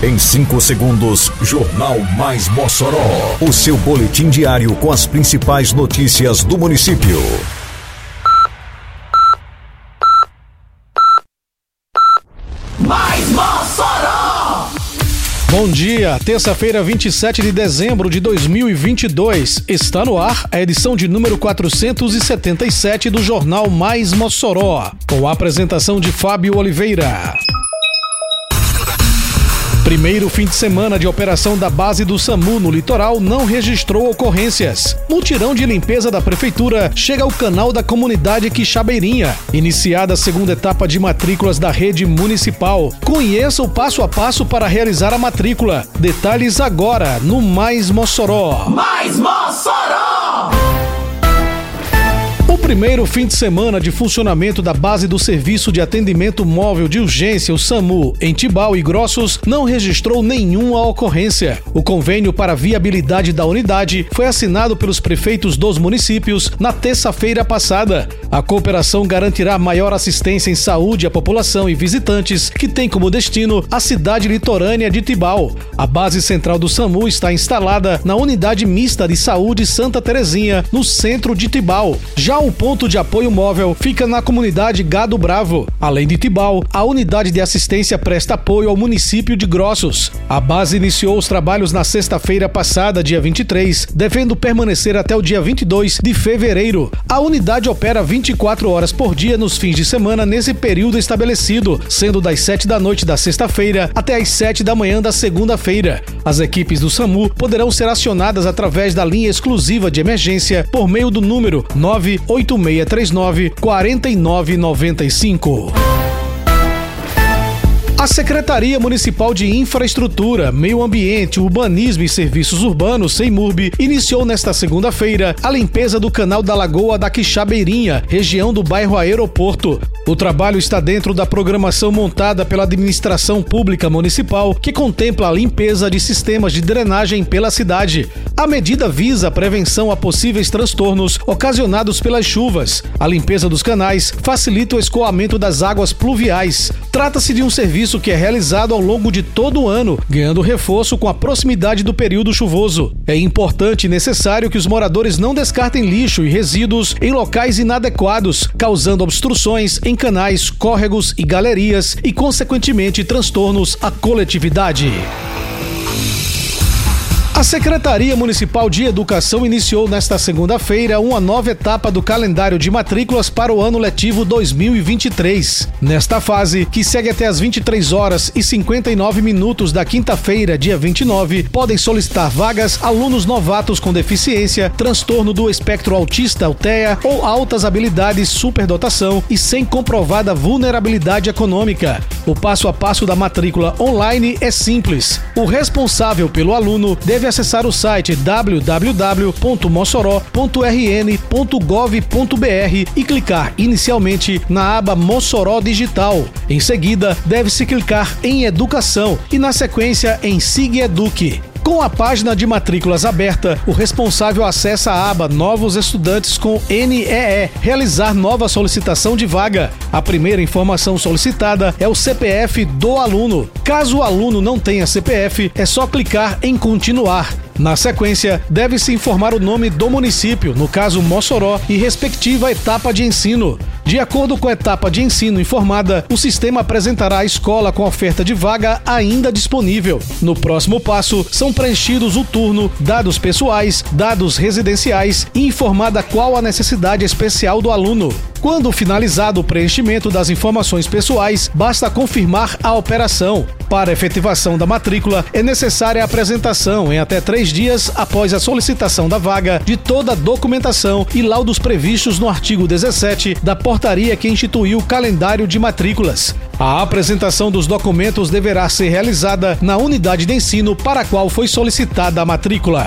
Em 5 segundos, Jornal Mais Mossoró. O seu boletim diário com as principais notícias do município. Mais Mossoró! Bom dia, terça-feira, 27 de dezembro de 2022. Está no ar a edição de número 477 do Jornal Mais Mossoró, com a apresentação de Fábio Oliveira. Primeiro fim de semana de operação da base do SAMU no litoral não registrou ocorrências. Mutirão de limpeza da prefeitura chega ao canal da comunidade Quixabeirinha. Iniciada a segunda etapa de matrículas da rede municipal. Conheça o passo a passo para realizar a matrícula. Detalhes agora no Mais Mossoró. Mais Mossoró! Primeiro fim de semana de funcionamento da base do Serviço de Atendimento Móvel de Urgência, o SAMU, em Tibau e Grossos, não registrou nenhuma ocorrência. O convênio para viabilidade da unidade foi assinado pelos prefeitos dos municípios na terça-feira passada. A cooperação garantirá maior assistência em saúde à população e visitantes que tem como destino a cidade litorânea de Tibau. A base central do SAMU está instalada na Unidade Mista de Saúde Santa Terezinha, no centro de Tibau. Já o ponto de apoio móvel fica na comunidade Gado Bravo. Além de Tibau, a unidade de assistência presta apoio ao município de Grossos. A base iniciou os trabalhos na sexta-feira passada, dia 23, devendo permanecer até o dia 22 de fevereiro. A unidade opera 24 horas por dia nos fins de semana nesse período estabelecido, sendo das 7 da noite da sexta-feira até as 7 da manhã da segunda-feira. As equipes do SAMU poderão ser acionadas através da linha exclusiva de emergência por meio do número 9 8639 4995. A Secretaria Municipal de Infraestrutura, Meio Ambiente, Urbanismo e Serviços Urbanos, (SEIMURB), iniciou nesta segunda-feira a limpeza do canal da Lagoa da Quixabeirinha, região do bairro Aeroporto. O trabalho está dentro da programação montada pela Administração Pública Municipal, que contempla a limpeza de sistemas de drenagem pela cidade. A medida visa a prevenção a possíveis transtornos ocasionados pelas chuvas. A limpeza dos canais facilita o escoamento das águas pluviais. Trata-se de um serviço que é realizado ao longo de todo o ano, ganhando reforço com a proximidade do período chuvoso. É importante e necessário que os moradores não descartem lixo e resíduos em locais inadequados, causando obstruções em canais, córregos e galerias e, consequentemente, transtornos à coletividade. A Secretaria Municipal de Educação iniciou nesta segunda-feira uma nova etapa do calendário de matrículas para o ano letivo 2023. Nesta fase, que segue até as 23 horas e 59 minutos da quinta-feira, dia 29, podem solicitar vagas alunos novatos com deficiência, transtorno do espectro autista alteia ou altas habilidades superdotação e sem comprovada vulnerabilidade econômica. O passo a passo da matrícula online é simples. O responsável pelo aluno deve acessar o site www.mossoró.rn.gov.br e clicar inicialmente na aba Mossoró Digital. Em seguida, deve-se clicar em Educação e, na sequência, em Sig Eduque. Com a página de matrículas aberta, o responsável acessa a aba Novos Estudantes com NEE, realizar nova solicitação de vaga. A primeira informação solicitada é o CPF do aluno. Caso o aluno não tenha CPF, é só clicar em Continuar. Na sequência, deve-se informar o nome do município, no caso Mossoró, e respectiva etapa de ensino. De acordo com a etapa de ensino informada, o sistema apresentará a escola com oferta de vaga ainda disponível. No próximo passo, são preenchidos o turno, dados pessoais, dados residenciais e informada qual a necessidade especial do aluno. Quando finalizado o preenchimento das informações pessoais, basta confirmar a operação. Para efetivação da matrícula, é necessária a apresentação em até três dias após a solicitação da vaga de toda a documentação e laudos previstos no artigo 17 da portaria que instituiu o calendário de matrículas. A apresentação dos documentos deverá ser realizada na unidade de ensino para a qual foi solicitada a matrícula.